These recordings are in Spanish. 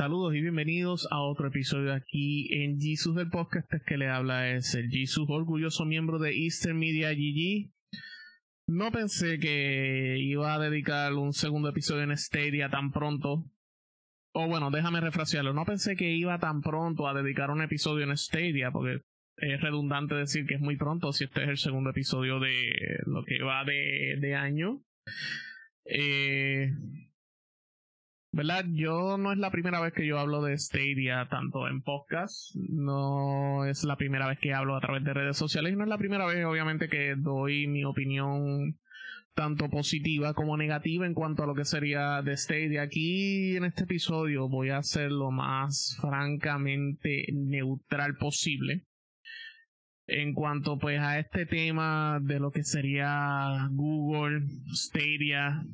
Saludos y bienvenidos a otro episodio aquí en Jesus del podcast. Que le habla es el Jesus, orgulloso miembro de Eastern Media GG. No pensé que iba a dedicar un segundo episodio en Stadia tan pronto. O bueno, déjame refrasearlo. No pensé que iba tan pronto a dedicar un episodio en Stadia, porque es redundante decir que es muy pronto si este es el segundo episodio de lo que va de, de año. Eh, ¿Verdad? Yo no es la primera vez que yo hablo de Stadia tanto en podcast, no es la primera vez que hablo a través de redes sociales y no es la primera vez obviamente que doy mi opinión tanto positiva como negativa en cuanto a lo que sería de Stadia. Aquí en este episodio voy a ser lo más francamente neutral posible en cuanto pues a este tema de lo que sería Google, Stadia,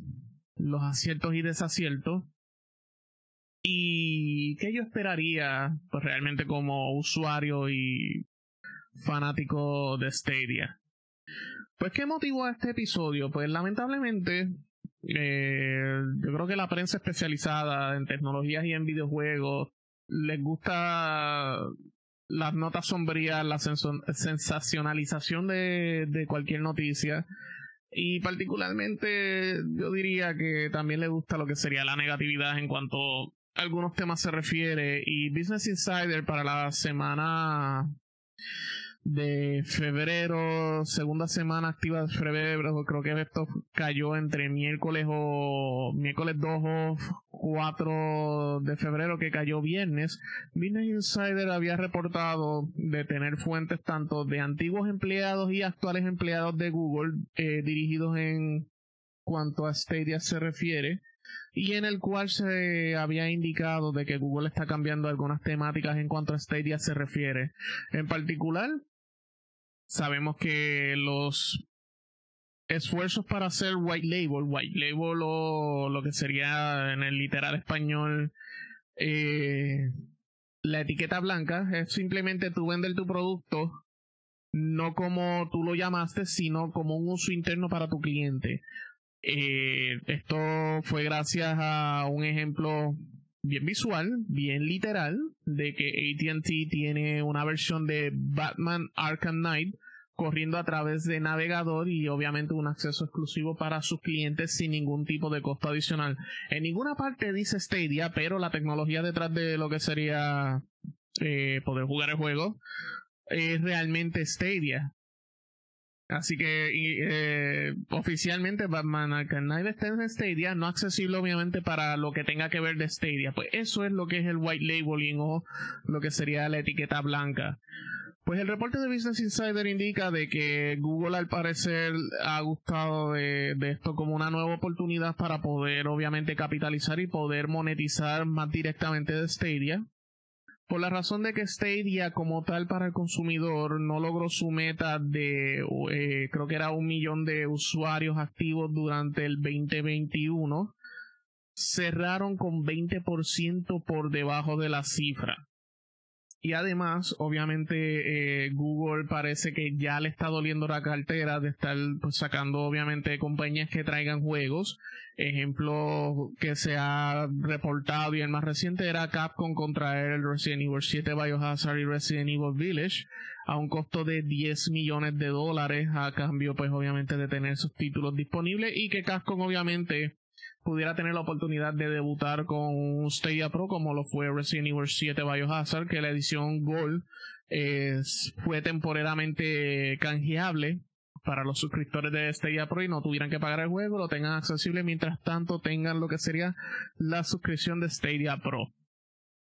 los aciertos y desaciertos ¿Y qué yo esperaría, pues realmente como usuario y fanático de Stadia? Pues, ¿qué motivó a este episodio? Pues, lamentablemente, eh, yo creo que la prensa especializada en tecnologías y en videojuegos les gusta las notas sombrías, la sensacionalización de, de cualquier noticia. Y particularmente yo diría que también le gusta lo que sería la negatividad en cuanto algunos temas se refiere y Business Insider para la semana de febrero, segunda semana activa de febrero, creo que esto cayó entre miércoles o miércoles 2 o 4 de febrero que cayó viernes. Business Insider había reportado de tener fuentes tanto de antiguos empleados y actuales empleados de Google eh, dirigidos en cuanto a Stadia se refiere y en el cual se había indicado de que Google está cambiando algunas temáticas en cuanto a Stadia se refiere. En particular, sabemos que los esfuerzos para hacer white label, white label o lo que sería en el literal español eh, la etiqueta blanca, es simplemente tú vender tu producto no como tú lo llamaste, sino como un uso interno para tu cliente. Eh, esto fue gracias a un ejemplo bien visual, bien literal, de que ATT tiene una versión de Batman Arkham Knight corriendo a través de navegador y obviamente un acceso exclusivo para sus clientes sin ningún tipo de costo adicional. En ninguna parte dice Stadia, pero la tecnología detrás de lo que sería eh, poder jugar el juego es realmente Stadia. Así que eh, oficialmente Batman Arkham Knight está en Stadia, no accesible obviamente para lo que tenga que ver de Stadia. Pues eso es lo que es el white labeling o lo que sería la etiqueta blanca. Pues el reporte de Business Insider indica de que Google al parecer ha gustado de, de, esto como una nueva oportunidad para poder obviamente capitalizar y poder monetizar más directamente de Stadia por la razón de que Stadia como tal para el consumidor no logró su meta de eh, creo que era un millón de usuarios activos durante el 2021 cerraron con 20% por debajo de la cifra y además, obviamente, eh, Google parece que ya le está doliendo la cartera de estar pues, sacando, obviamente, compañías que traigan juegos. Ejemplo que se ha reportado y el más reciente era Capcom contra el Resident Evil 7 Biohazard y Resident Evil Village a un costo de 10 millones de dólares a cambio, pues, obviamente, de tener sus títulos disponibles y que Capcom, obviamente, pudiera tener la oportunidad de debutar con un Stadia Pro como lo fue Resident Evil 7 Biohazard, que la edición Gold fue temporalmente canjeable para los suscriptores de Stadia Pro y no tuvieran que pagar el juego, lo tengan accesible mientras tanto tengan lo que sería la suscripción de Stadia Pro.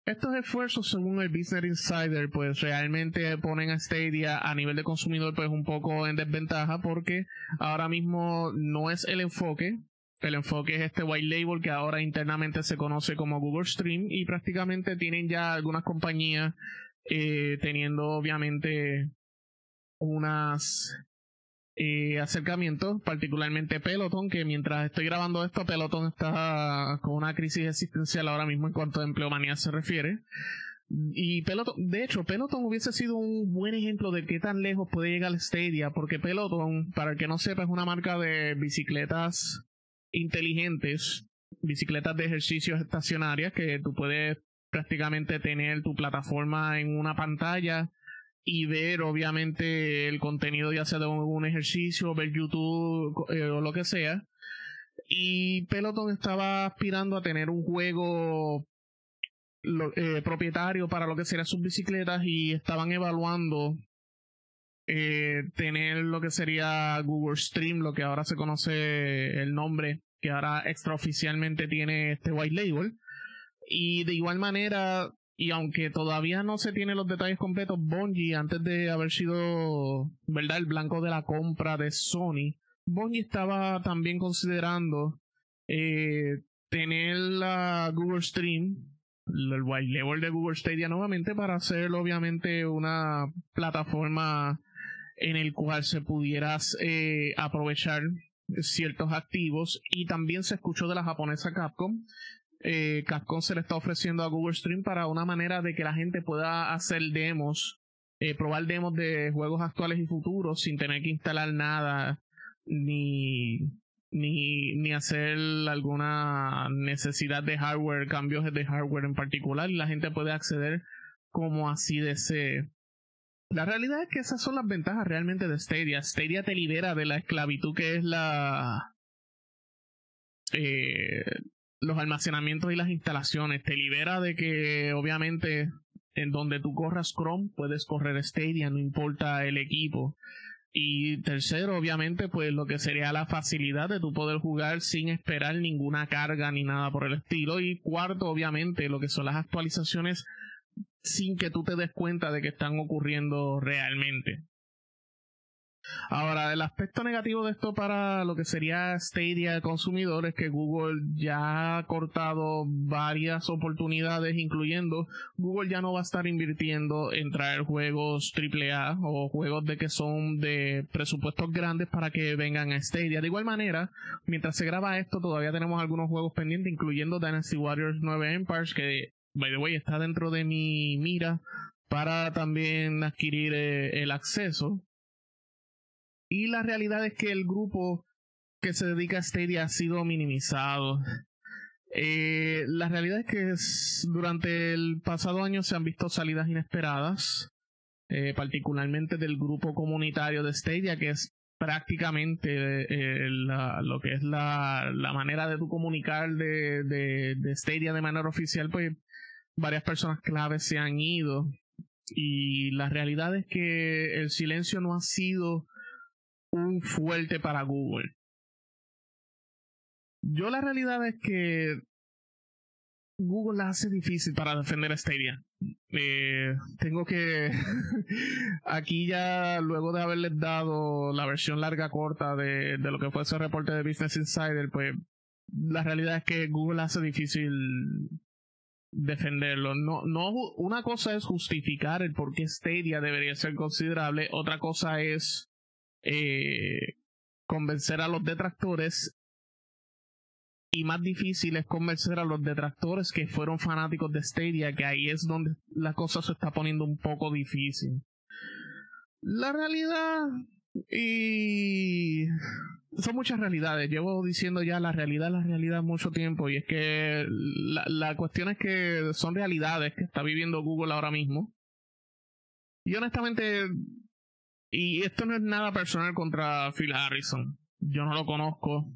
Estos esfuerzos, según el Business Insider, pues realmente ponen a Stadia a nivel de consumidor pues un poco en desventaja porque ahora mismo no es el enfoque el enfoque es este white label que ahora internamente se conoce como Google Stream y prácticamente tienen ya algunas compañías eh, teniendo obviamente unas eh, acercamientos, particularmente Peloton, que mientras estoy grabando esto, Peloton está con una crisis existencial ahora mismo en cuanto a empleomanía se refiere. Y Peloton, de hecho, Peloton hubiese sido un buen ejemplo de qué tan lejos puede llegar Stadia, porque Peloton, para el que no sepa, es una marca de bicicletas inteligentes, bicicletas de ejercicios estacionarias que tú puedes prácticamente tener tu plataforma en una pantalla y ver obviamente el contenido ya sea de un, ejercicio, ver YouTube eh, o lo que sea. Y Peloton estaba aspirando a tener un juego eh, propietario para lo que serían sus bicicletas y estaban evaluando eh, tener lo que sería Google Stream, lo que ahora se conoce el nombre, que ahora extraoficialmente tiene este white label. Y de igual manera, y aunque todavía no se tienen los detalles completos, Bungie, antes de haber sido, ¿verdad?, el blanco de la compra de Sony, Bungie estaba también considerando eh, tener la Google Stream, el white label de Google Stadia nuevamente para hacer obviamente una plataforma en el cual se pudiera eh, aprovechar ciertos activos y también se escuchó de la japonesa Capcom eh, se le está ofreciendo a Google Stream para una manera de que la gente pueda hacer demos, eh, probar demos de juegos actuales y futuros sin tener que instalar nada ni, ni, ni hacer alguna necesidad de hardware, cambios de hardware en particular, y la gente puede acceder como así desee. La realidad es que esas son las ventajas realmente de Stadia. Stadia te libera de la esclavitud que es la eh, los almacenamientos y las instalaciones. Te libera de que obviamente en donde tú corras Chrome puedes correr Stadia, no importa el equipo. Y tercero, obviamente, pues lo que sería la facilidad de tu poder jugar sin esperar ninguna carga ni nada por el estilo. Y cuarto, obviamente, lo que son las actualizaciones sin que tú te des cuenta de que están ocurriendo realmente. Ahora, el aspecto negativo de esto para lo que sería Stadia de consumidor es que Google ya ha cortado varias oportunidades, incluyendo Google ya no va a estar invirtiendo en traer juegos AAA o juegos de que son de presupuestos grandes para que vengan a Stadia. De igual manera, mientras se graba esto, todavía tenemos algunos juegos pendientes, incluyendo Dynasty Warriors 9 Empires, que, by the way, está dentro de mi mira para también adquirir eh, el acceso y la realidad es que el grupo que se dedica a Stadia ha sido minimizado. Eh, la realidad es que durante el pasado año se han visto salidas inesperadas, eh, particularmente del grupo comunitario de Stadia, que es prácticamente eh, lo que es la, manera de tu comunicar de, de, de Stadia de manera oficial, pues varias personas claves se han ido. Y la realidad es que el silencio no ha sido un fuerte para Google. Yo la realidad es que Google la hace difícil para defender a Stadia. Eh, tengo que aquí ya luego de haberles dado la versión larga corta de, de lo que fue ese reporte de Business Insider, pues la realidad es que Google hace difícil defenderlo. No, no, una cosa es justificar el por qué Stadia debería ser considerable, otra cosa es eh, convencer a los detractores y más difícil es convencer a los detractores que fueron fanáticos de Stadia, que ahí es donde la cosa se está poniendo un poco difícil. La realidad y son muchas realidades. Llevo diciendo ya la realidad, la realidad mucho tiempo y es que la, la cuestión es que son realidades que está viviendo Google ahora mismo. Y honestamente y esto no es nada personal contra Phil Harrison. Yo no lo conozco.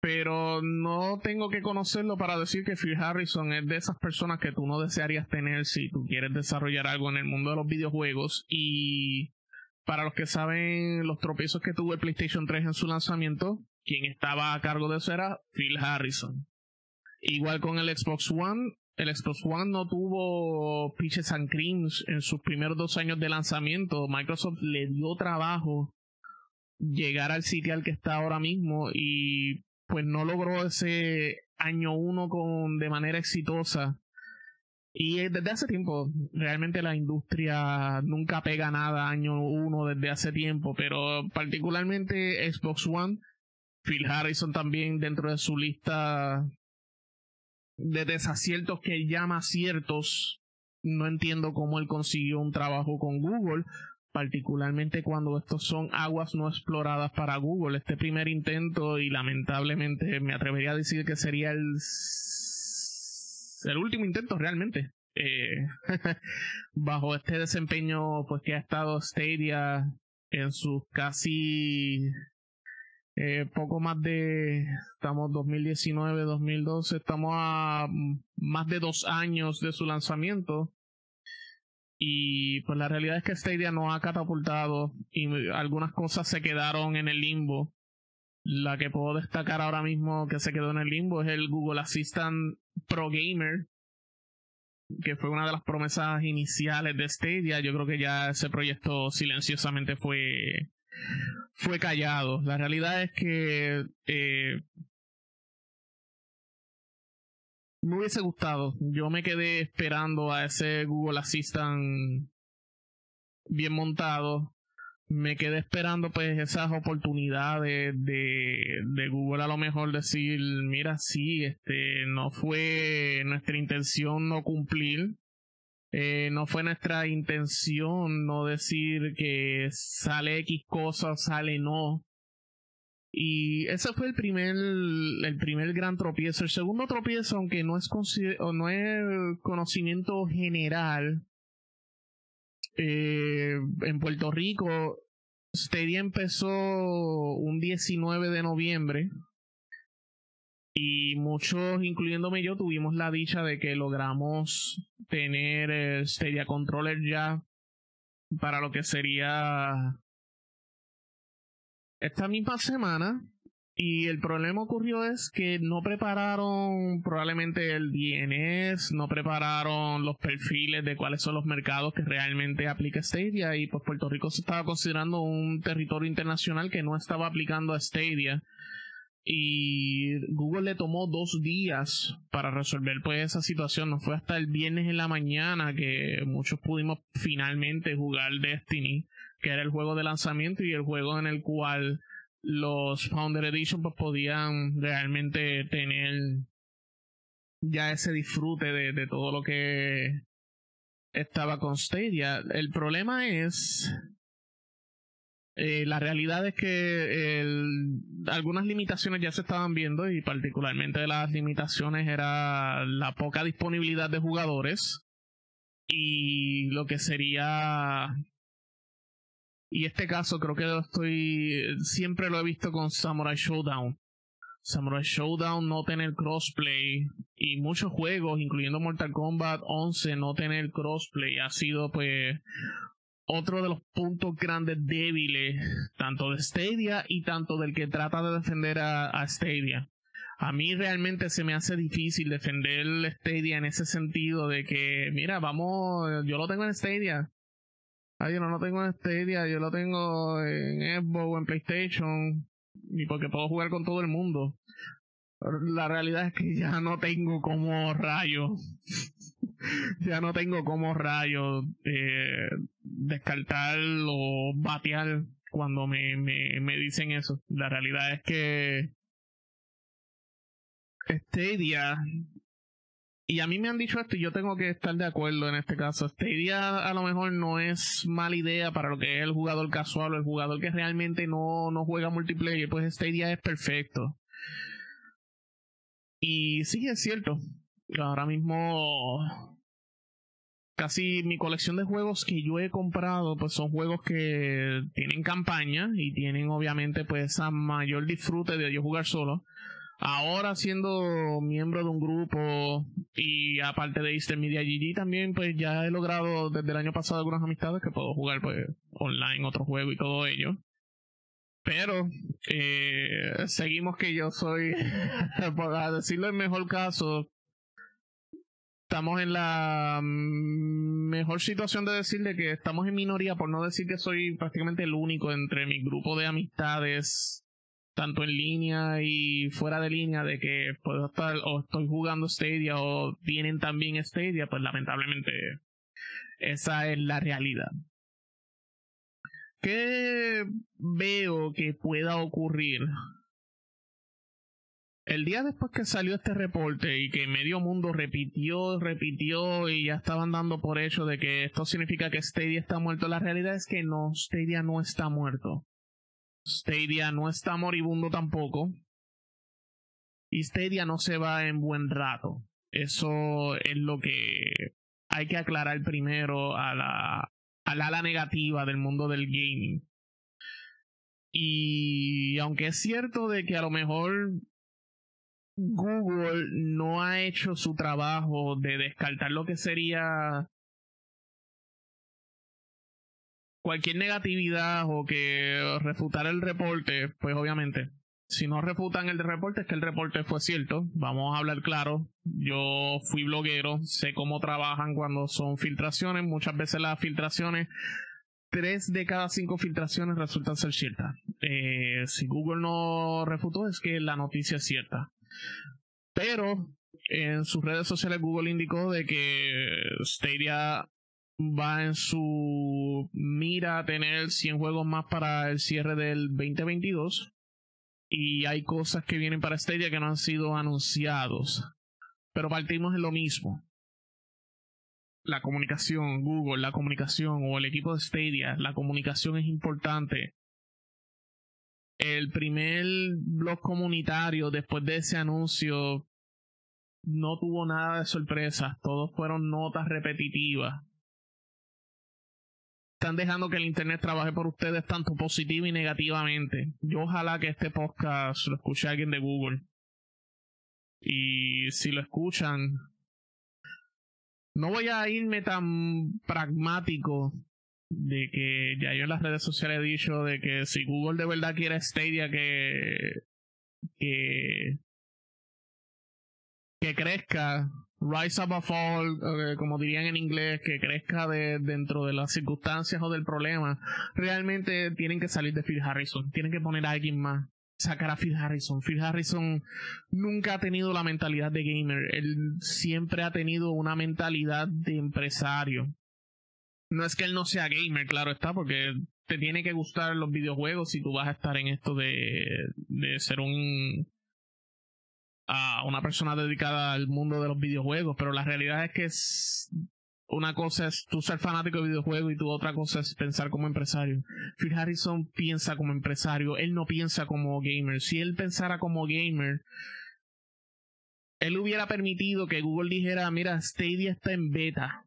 Pero no tengo que conocerlo para decir que Phil Harrison es de esas personas que tú no desearías tener si tú quieres desarrollar algo en el mundo de los videojuegos. Y para los que saben los tropiezos que tuvo el PlayStation 3 en su lanzamiento, quien estaba a cargo de eso era Phil Harrison. Igual con el Xbox One, el Xbox One no tuvo pitches and creams en sus primeros dos años de lanzamiento. Microsoft le dio trabajo llegar al sitio al que está ahora mismo y pues no logró ese año uno con de manera exitosa. Y desde hace tiempo, realmente la industria nunca pega nada año uno desde hace tiempo, pero particularmente Xbox One, Phil Harrison también dentro de su lista de desaciertos que llama ciertos. No entiendo cómo él consiguió un trabajo con Google, particularmente cuando estos son aguas no exploradas para Google. Este primer intento, y lamentablemente me atrevería a decir que sería el el último intento realmente. Eh, bajo este desempeño pues que ha estado Stadia en sus casi eh, poco más de, estamos 2019, 2012, estamos a más de dos años de su lanzamiento. Y pues la realidad es que Stadia no ha catapultado y algunas cosas se quedaron en el limbo. La que puedo destacar ahora mismo que se quedó en el limbo es el Google Assistant Pro Gamer, que fue una de las promesas iniciales de Stadia. Yo creo que ya ese proyecto silenciosamente fue, fue callado. La realidad es que eh, me hubiese gustado. Yo me quedé esperando a ese Google Assistant bien montado. Me quedé esperando pues esas oportunidades de, de Google a lo mejor decir, mira, sí, este, no fue nuestra intención no cumplir. Eh, no fue nuestra intención no decir que sale X cosa, sale no. Y ese fue el primer, el primer gran tropiezo. El segundo tropiezo, aunque no es, no es conocimiento general, eh, en Puerto Rico, Stadia empezó un 19 de noviembre. Y muchos, incluyéndome yo, tuvimos la dicha de que logramos tener el Stadia Controller ya para lo que sería esta misma semana. Y el problema ocurrió es que no prepararon probablemente el DNS, no prepararon los perfiles de cuáles son los mercados que realmente aplica Stadia. Y pues Puerto Rico se estaba considerando un territorio internacional que no estaba aplicando a Stadia y Google le tomó dos días para resolver pues esa situación, no fue hasta el viernes en la mañana que muchos pudimos finalmente jugar Destiny que era el juego de lanzamiento y el juego en el cual los Founder Edition pues, podían realmente tener ya ese disfrute de, de todo lo que estaba con Stadia. El problema es eh, la realidad es que algunas limitaciones ya se estaban viendo y particularmente las limitaciones era la poca disponibilidad de jugadores y lo que sería y este caso creo que lo estoy. Siempre lo he visto con Samurai Showdown. Samurai Showdown no tener crossplay. Y muchos juegos, incluyendo Mortal Kombat 11, no tener crossplay. Ha sido pues otro de los puntos grandes débiles, tanto de Stadia y tanto del que trata de defender a, a Stadia. A mí realmente se me hace difícil defender Stadia en ese sentido de que, mira, vamos, yo lo tengo en Stadia, Ah, yo no lo tengo en Stadia, yo lo tengo en Xbox o en PlayStation, y porque puedo jugar con todo el mundo. La realidad es que ya no tengo como rayo, ya no tengo como rayo eh, descartar o batear cuando me, me, me dicen eso. La realidad es que Stadia y a mí me han dicho esto y yo tengo que estar de acuerdo en este caso. Stadia a lo mejor no es mala idea para lo que es el jugador casual o el jugador que realmente no, no juega multiplayer, pues Stadia es perfecto. Y sí, es cierto. Ahora mismo casi mi colección de juegos que yo he comprado pues son juegos que tienen campaña y tienen obviamente pues a mayor disfrute de yo jugar solo Ahora siendo miembro de un grupo y aparte de Easter Media GG también pues ya he logrado desde el año pasado algunas amistades que puedo jugar pues online otro juego y todo ello. Pero eh, seguimos que yo soy, por decirlo en mejor caso, estamos en la mejor situación de decirle que estamos en minoría, por no decir que soy prácticamente el único entre mi grupo de amistades tanto en línea y fuera de línea de que puedo estar o estoy jugando Stadia o tienen también Stadia, pues lamentablemente esa es la realidad. ¿Qué veo que pueda ocurrir? El día después que salió este reporte y que medio mundo repitió, repitió y ya estaban dando por hecho de que esto significa que Stadia está muerto, la realidad es que no, Stadia no está muerto. Stadia no está moribundo tampoco. Y Stadia no se va en buen rato. Eso es lo que hay que aclarar primero a la, al negativa del mundo del gaming. Y aunque es cierto de que a lo mejor Google no ha hecho su trabajo de descartar lo que sería cualquier negatividad o que refutar el reporte, pues obviamente, si no refutan el reporte es que el reporte fue cierto. Vamos a hablar claro. Yo fui bloguero, sé cómo trabajan cuando son filtraciones. Muchas veces las filtraciones, tres de cada cinco filtraciones resultan ser ciertas. Eh, si Google no refutó es que la noticia es cierta. Pero en sus redes sociales Google indicó de que Stadia va en su mira a tener 100 juegos más para el cierre del 2022 y hay cosas que vienen para Stadia que no han sido anunciados. Pero partimos en lo mismo. La comunicación, Google, la comunicación o el equipo de Stadia, la comunicación es importante. El primer blog comunitario después de ese anuncio no tuvo nada de sorpresas, todos fueron notas repetitivas están dejando que el internet trabaje por ustedes tanto positivo y negativamente. Yo ojalá que este podcast lo escuche alguien de Google. Y si lo escuchan, no voy a irme tan pragmático de que ya yo en las redes sociales he dicho de que si Google de verdad quiere Stadia que que que crezca rise above all, como dirían en inglés, que crezca de, dentro de las circunstancias o del problema, realmente tienen que salir de Phil Harrison, tienen que poner a alguien más, sacar a Phil Harrison. Phil Harrison nunca ha tenido la mentalidad de gamer, él siempre ha tenido una mentalidad de empresario. No es que él no sea gamer, claro está, porque te tiene que gustar los videojuegos si tú vas a estar en esto de, de ser un a una persona dedicada al mundo de los videojuegos, pero la realidad es que una cosa es tú ser fanático de videojuegos y tu otra cosa es pensar como empresario. Phil Harrison piensa como empresario, él no piensa como gamer. Si él pensara como gamer, él hubiera permitido que Google dijera, mira, Stadia está en beta,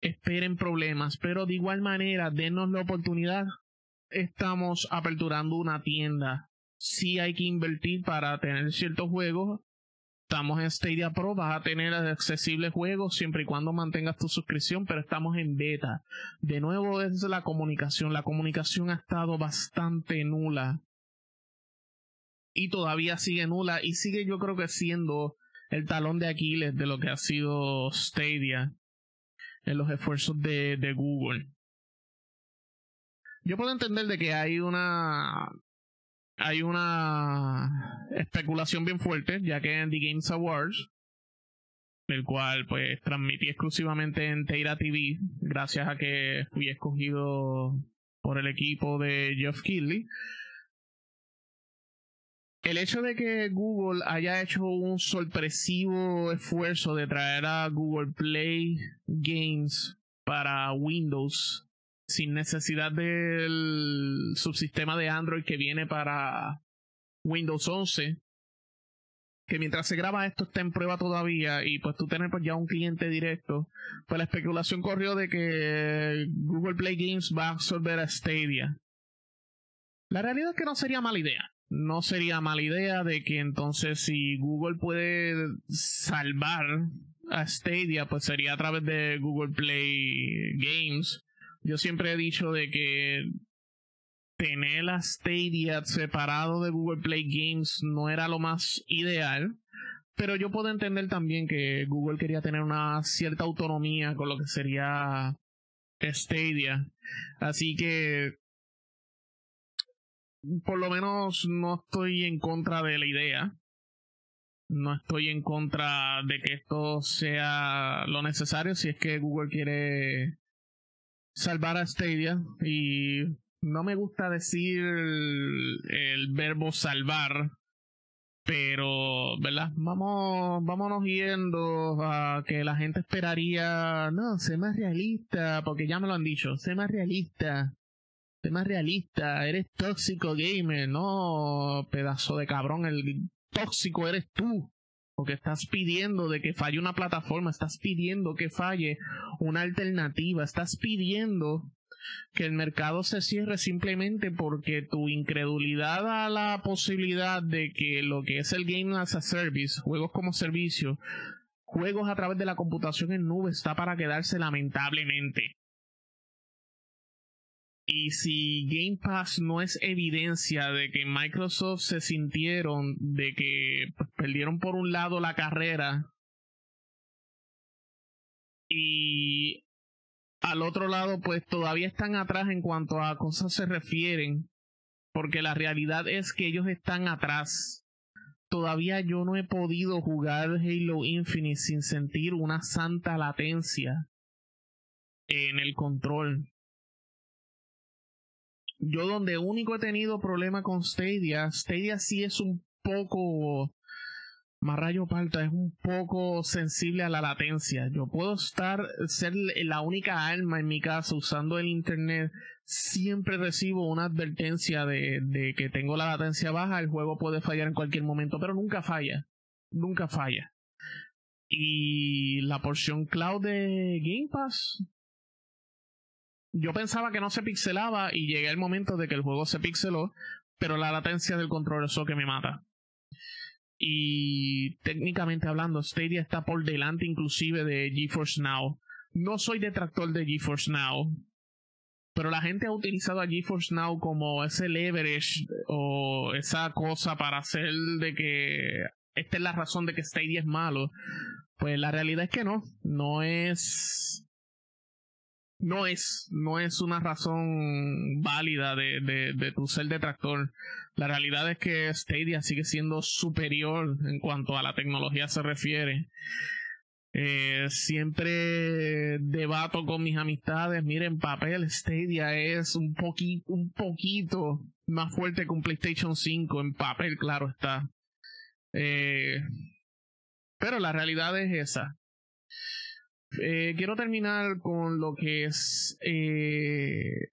esperen problemas, pero de igual manera, denos la oportunidad. Estamos aperturando una tienda. Sí hay que invertir para tener ciertos juegos, Estamos en Stadia Pro, vas a tener accesibles juegos siempre y cuando mantengas tu suscripción, pero estamos en beta. De nuevo es la comunicación. La comunicación ha estado bastante nula. Y todavía sigue nula y sigue yo creo que siendo el talón de Aquiles de lo que ha sido Stadia en los esfuerzos de, de Google. Yo puedo entender de que hay una hay una especulación bien fuerte, ya que en The Games Awards, el cual pues transmití exclusivamente en Teira TV, gracias a que fui escogido por el equipo de Jeff Keighley. El hecho de que Google haya hecho un sorpresivo esfuerzo de traer a Google Play Games para Windows sin necesidad del subsistema de Android que viene para Windows 11 que mientras se graba esto está en prueba todavía y pues tú tienes pues ya un cliente directo, pues la especulación corrió de que Google Play Games va a absorber a Stadia. La realidad es que no sería mala idea. No sería mala idea de que entonces si Google puede salvar a Stadia, pues sería a través de Google Play Games yo siempre he dicho de que tener la Stadia separado de Google Play Games no era lo más ideal. Pero yo puedo entender también que Google quería tener una cierta autonomía con lo que sería Stadia. Así que por lo menos no estoy en contra de la idea. No estoy en contra de que esto sea lo necesario si es que Google quiere salvar a Stadia y no me gusta decir el, verbo salvar, pero, ¿verdad? Vamos, vámonos yendo a que la gente esperaría, no, sé más realista, porque ya me lo han dicho, sé más realista, sé más realista, eres tóxico gamer, no, pedazo de cabrón, el tóxico eres tú. Porque estás pidiendo de que falle una plataforma, estás pidiendo que falle una alternativa, estás pidiendo que el mercado se cierre simplemente porque tu incredulidad a la posibilidad de que lo que es el Game as a Service, juegos como servicio, juegos a través de la computación en nube está para quedarse lamentablemente. Y si Game Pass no es evidencia de que Microsoft se sintieron de que perdieron por un lado la carrera y al otro lado pues todavía están atrás en cuanto a cosas se refieren, porque la realidad es que ellos están atrás. Todavía yo no he podido jugar Halo Infinite sin sentir una santa latencia en el control yo donde único he tenido problema con Stadia, Stadia sí es un poco más rayo palta, es un poco sensible a la latencia. Yo puedo estar, ser la única alma en mi casa usando el internet, siempre recibo una advertencia de, de que tengo la latencia baja, el juego puede fallar en cualquier momento, pero nunca falla, nunca falla. Y la porción cloud de Game Pass, yo pensaba que no se pixelaba y llegué al momento de que el juego se pixeló, pero la latencia del control es lo que me mata. Y técnicamente hablando, Stadia está por delante inclusive de GeForce Now. No soy detractor de GeForce Now, pero la gente ha utilizado a GeForce Now como ese leverage o esa cosa para hacer de que esta es la razón de que Stadia es malo. Pues la realidad es que no, no es no es, no es una razón válida de, de, de tu ser detractor. La realidad es que Stadia sigue siendo superior en cuanto a la tecnología se refiere. Eh, siempre debato con mis amistades, miren, papel Stadia es un, poquito un poquito más fuerte que un PlayStation 5, en papel, claro está. Eh, pero la realidad es esa. Eh, quiero terminar con lo que es eh,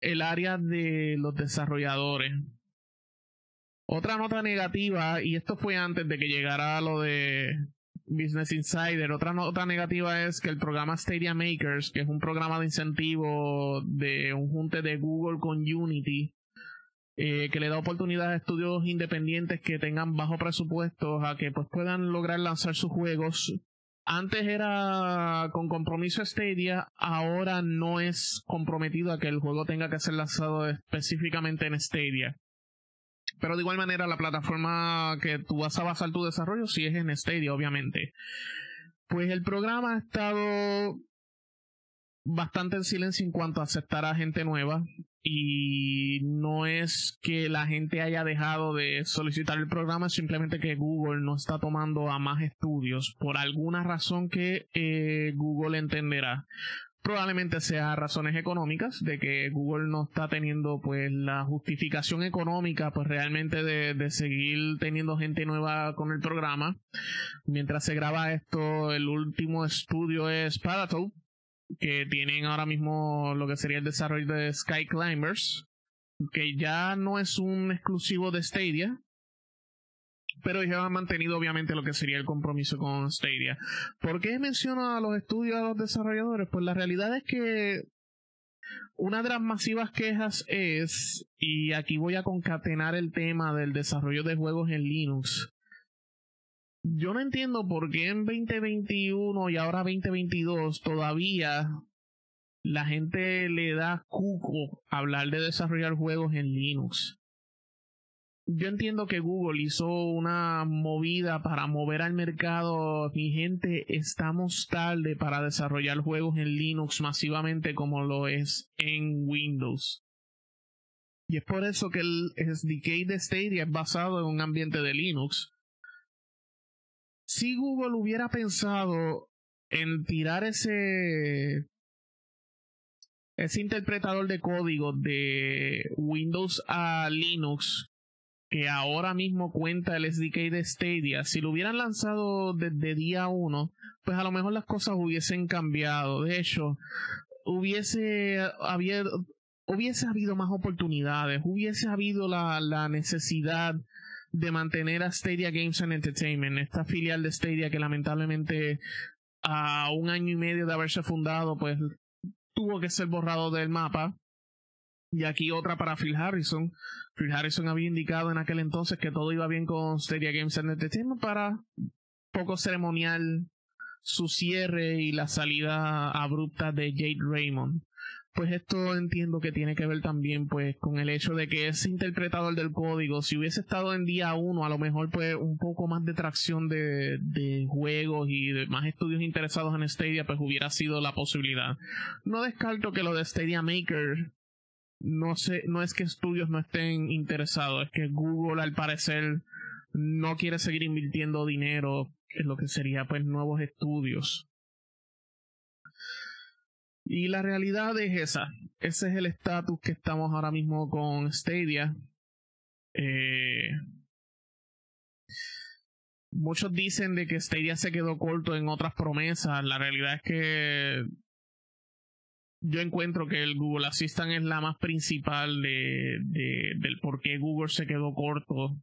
el área de los desarrolladores. Otra nota negativa, y esto fue antes de que llegara lo de Business Insider, otra nota negativa es que el programa Stadia Makers, que es un programa de incentivo de un junte de Google con Unity, eh, que le da oportunidad a estudios independientes que tengan bajo presupuesto a que pues puedan lograr lanzar sus juegos antes era con compromiso Stadia, ahora no es comprometido a que el juego tenga que ser lanzado específicamente en Stadia. Pero de igual manera, la plataforma que tú vas a basar tu desarrollo sí es en Stadia, obviamente. Pues el programa ha estado bastante en silencio en cuanto a aceptar a gente nueva y no es que la gente haya dejado de solicitar el programa, simplemente que Google no está tomando a más estudios por alguna razón que eh, Google entenderá. Probablemente sea razones económicas, de que Google no está teniendo pues la justificación económica pues realmente de, de seguir teniendo gente nueva con el programa. Mientras se graba esto, el último estudio es Paratou, que tienen ahora mismo lo que sería el desarrollo de Sky Climbers, que ya no es un exclusivo de Stadia, pero ya han mantenido obviamente lo que sería el compromiso con Stadia. ¿Por qué menciono a los estudios a los desarrolladores? Pues la realidad es que una de las masivas quejas es, y aquí voy a concatenar el tema del desarrollo de juegos en Linux, yo no entiendo por qué en 2021 y ahora 2022 todavía la gente le da cuco hablar de desarrollar juegos en Linux. Yo entiendo que Google hizo una movida para mover al mercado. Mi gente, estamos tarde para desarrollar juegos en Linux masivamente como lo es en Windows. Y es por eso que el SDK de Stadia es basado en un ambiente de Linux si Google hubiera pensado en tirar ese ese interpretador de código de Windows a Linux que ahora mismo cuenta el SDK de Stadia, si lo hubieran lanzado desde día uno, pues a lo mejor las cosas hubiesen cambiado. De hecho, hubiese habido, hubiese habido más oportunidades, hubiese habido la, la necesidad de mantener a Stadia Games and Entertainment, esta filial de Stadia que lamentablemente a un año y medio de haberse fundado, pues tuvo que ser borrado del mapa. Y aquí otra para Phil Harrison. Phil Harrison había indicado en aquel entonces que todo iba bien con Stadia Games and Entertainment para poco ceremonial su cierre y la salida abrupta de Jade Raymond pues esto entiendo que tiene que ver también pues con el hecho de que ese interpretador del código, si hubiese estado en día uno, a lo mejor pues un poco más de tracción de, de juegos y de más estudios interesados en Stadia, pues hubiera sido la posibilidad. No descarto que lo de Stadia Maker no sé, no es que estudios no estén interesados, es que Google al parecer no quiere seguir invirtiendo dinero en lo que sería pues nuevos estudios. Y la realidad es esa. Ese es el estatus que estamos ahora mismo con Stadia. Eh, muchos dicen de que Stadia se quedó corto en otras promesas. La realidad es que yo encuentro que el Google Assistant es la más principal de, de, del por qué Google se quedó corto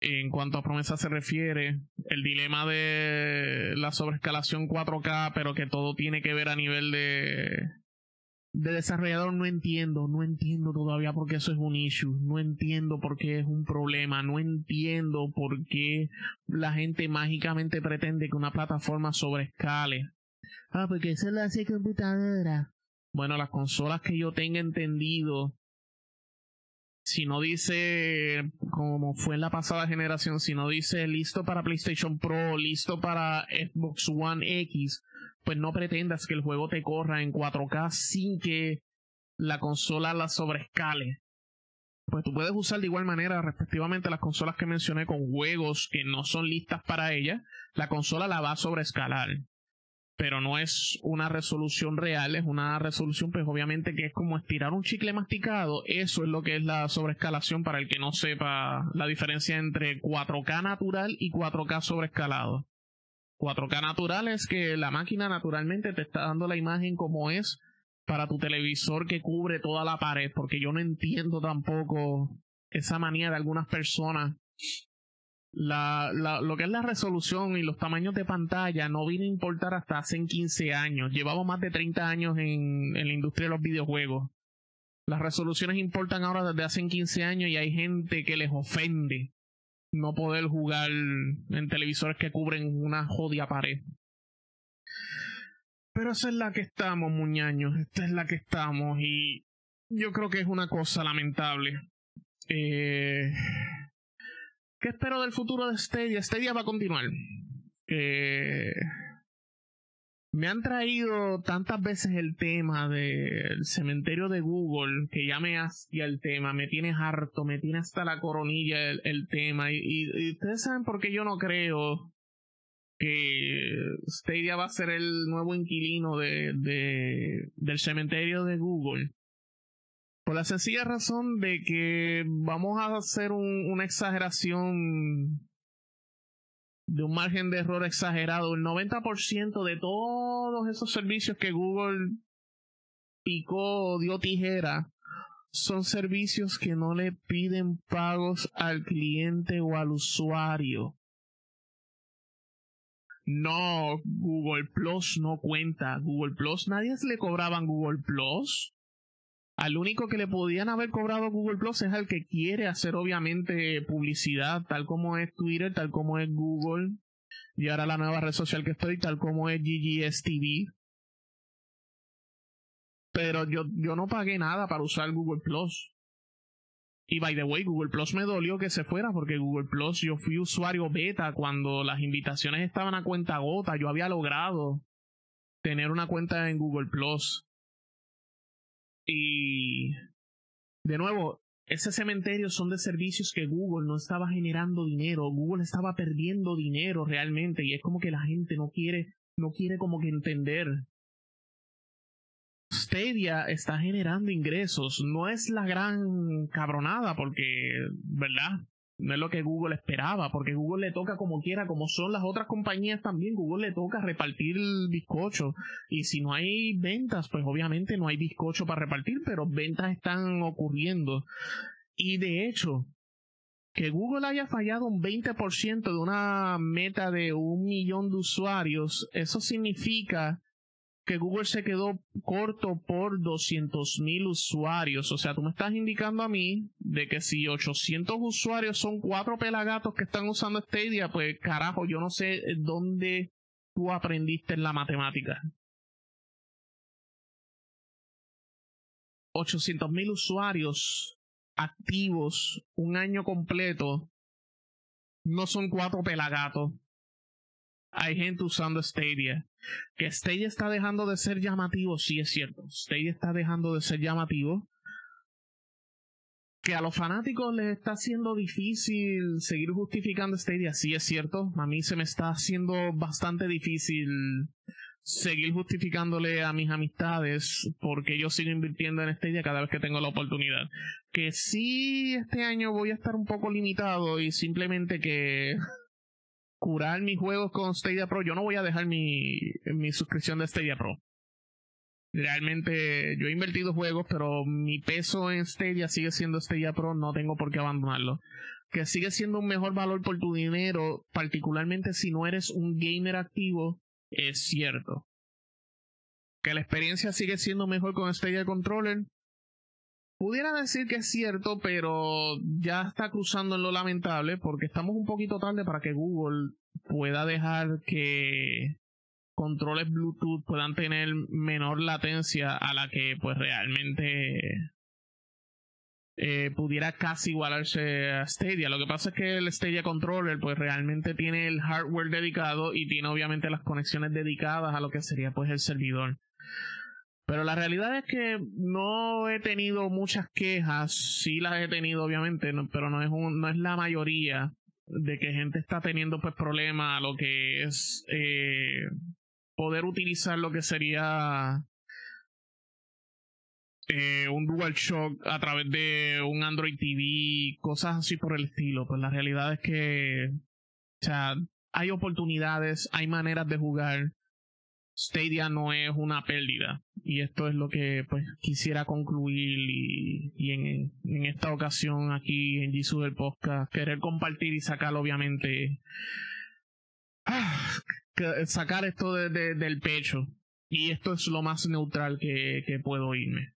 en cuanto a promesa se refiere, el dilema de la sobreescalación 4K, pero que todo tiene que ver a nivel de, de desarrollador, no entiendo, no entiendo todavía por qué eso es un issue, no entiendo por qué es un problema, no entiendo por qué la gente mágicamente pretende que una plataforma sobrescale. Ah, porque eso lo hace computadora. Bueno, las consolas que yo tenga entendido si no dice como fue en la pasada generación, si no dice listo para PlayStation Pro, listo para Xbox One X, pues no pretendas que el juego te corra en 4K sin que la consola la sobrescale. Pues tú puedes usar de igual manera respectivamente las consolas que mencioné con juegos que no son listas para ella, la consola la va a sobrescalar pero no es una resolución real, es una resolución pues obviamente que es como estirar un chicle masticado, eso es lo que es la sobreescalación para el que no sepa la diferencia entre 4K natural y 4K sobreescalado. 4K natural es que la máquina naturalmente te está dando la imagen como es para tu televisor que cubre toda la pared, porque yo no entiendo tampoco esa manía de algunas personas la, la, lo que es la resolución y los tamaños de pantalla no vino a importar hasta hace 15 años. Llevamos más de 30 años en, en la industria de los videojuegos. Las resoluciones importan ahora desde hace 15 años y hay gente que les ofende no poder jugar en televisores que cubren una jodia pared. Pero esa es la que estamos, muñaños. Esta es la que estamos y yo creo que es una cosa lamentable. Eh, ¿Qué espero del futuro de Stadia? Stadia va a continuar. me han traído tantas veces el tema del cementerio de Google que ya me hacía el tema, me tiene harto, me tiene hasta la coronilla el, tema. Y, ustedes saben por qué yo no creo que Stadia va a ser el nuevo inquilino de, del cementerio de Google. Por la sencilla razón de que vamos a hacer una exageración de un margen de error exagerado. El 90% de todos esos servicios que Google picó, dio tijera, son servicios que no le piden pagos al cliente o al usuario. No, Google Plus no cuenta. Google Plus, nadie le cobraban Google Plus. Al único que le podían haber cobrado Google Plus es al que quiere hacer obviamente publicidad, tal como es Twitter, tal como es Google, y ahora la nueva red social que estoy, tal como es GGS TV. Pero yo, yo no pagué nada para usar Google Plus. Y by the way, Google Plus me dolió que se fuera porque Google Plus yo fui usuario beta cuando las invitaciones estaban a cuenta gota. Yo había logrado tener una cuenta en Google Plus. Y de nuevo, ese cementerio son de servicios que Google no estaba generando dinero, Google estaba perdiendo dinero realmente y es como que la gente no quiere, no quiere como que entender. Stadia está generando ingresos, no es la gran cabronada porque, ¿verdad? No es lo que Google esperaba, porque Google le toca como quiera, como son las otras compañías también, Google le toca repartir el bizcocho. Y si no hay ventas, pues obviamente no hay bizcocho para repartir, pero ventas están ocurriendo. Y de hecho, que Google haya fallado un 20% de una meta de un millón de usuarios, eso significa que Google se quedó corto por 200 mil usuarios. O sea, tú me estás indicando a mí de que si 800 usuarios son cuatro pelagatos que están usando Stadia, pues carajo, yo no sé dónde tú aprendiste en la matemática. 800 mil usuarios activos un año completo no son cuatro pelagatos. Hay gente usando Stadia. Que Stadia está dejando de ser llamativo, sí es cierto. Stadia está dejando de ser llamativo. Que a los fanáticos les está haciendo difícil seguir justificando Stadia, sí es cierto. A mí se me está haciendo bastante difícil seguir justificándole a mis amistades porque yo sigo invirtiendo en Stadia cada vez que tengo la oportunidad. Que sí, este año voy a estar un poco limitado y simplemente que curar mis juegos con Stadia Pro, yo no voy a dejar mi, mi suscripción de Stadia Pro. Realmente yo he invertido juegos, pero mi peso en Stadia sigue siendo Stadia Pro, no tengo por qué abandonarlo. Que sigue siendo un mejor valor por tu dinero, particularmente si no eres un gamer activo es cierto. Que la experiencia sigue siendo mejor con Stadia Controller. Pudiera decir que es cierto, pero ya está cruzando en lo lamentable porque estamos un poquito tarde para que Google pueda dejar que controles Bluetooth puedan tener menor latencia a la que pues realmente eh, pudiera casi igualarse a Stadia. Lo que pasa es que el Stadia Controller pues realmente tiene el hardware dedicado y tiene obviamente las conexiones dedicadas a lo que sería pues el servidor. Pero la realidad es que no he tenido muchas quejas, sí las he tenido obviamente, pero no es, no es la mayoría de que gente está teniendo pues problemas a lo que es eh, poder utilizar lo que sería eh, un DualShock a través de un Android TV, cosas así por el estilo. Pues la realidad es que, o sea, hay oportunidades, hay maneras de jugar. Stadia no es una pérdida. Y esto es lo que pues quisiera concluir y, y en, en, esta ocasión aquí en Jesus del Podcast, querer compartir y sacar obviamente ah, sacar esto de, del pecho. Y esto es lo más neutral que, que puedo irme.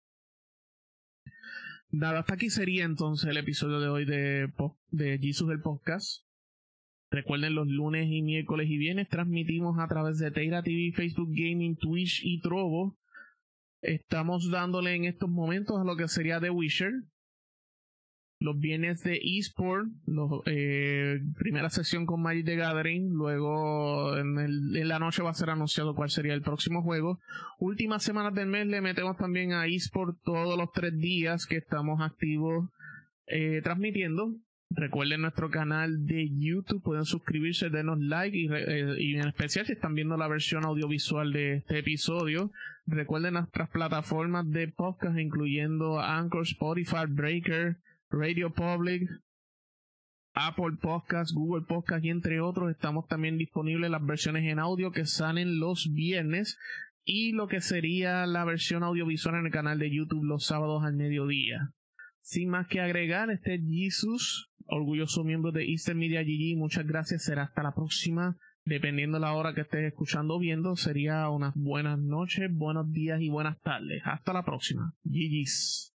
Nada, hasta aquí sería entonces el episodio de hoy de, de Jesus del Podcast. Recuerden, los lunes y miércoles y viernes transmitimos a través de Teira TV, Facebook Gaming, Twitch y Trovo. Estamos dándole en estos momentos a lo que sería The Witcher los viernes de eSport, eh, primera sesión con Magic the Gathering, luego en, el, en, la noche va a ser anunciado cuál sería el próximo juego. Últimas semanas del mes le metemos también a eSport todos los tres días que estamos activos eh, transmitiendo. Recuerden nuestro canal de YouTube, pueden suscribirse, denos like y, eh, y, en especial si están viendo la versión audiovisual de este episodio. Recuerden nuestras plataformas de podcast incluyendo Anchor, Spotify, Breaker, Radio Public, Apple Podcast, Google Podcast y entre otros. Estamos también disponibles las versiones en audio que salen los viernes y lo que sería la versión audiovisual en el canal de YouTube los sábados al mediodía. Sin más que agregar, este es Jesus, orgulloso miembro de Eastern Media GG. Muchas gracias, será hasta la próxima. Dependiendo la hora que estés escuchando o viendo, sería unas buenas noches, buenos días y buenas tardes. Hasta la próxima. GG's.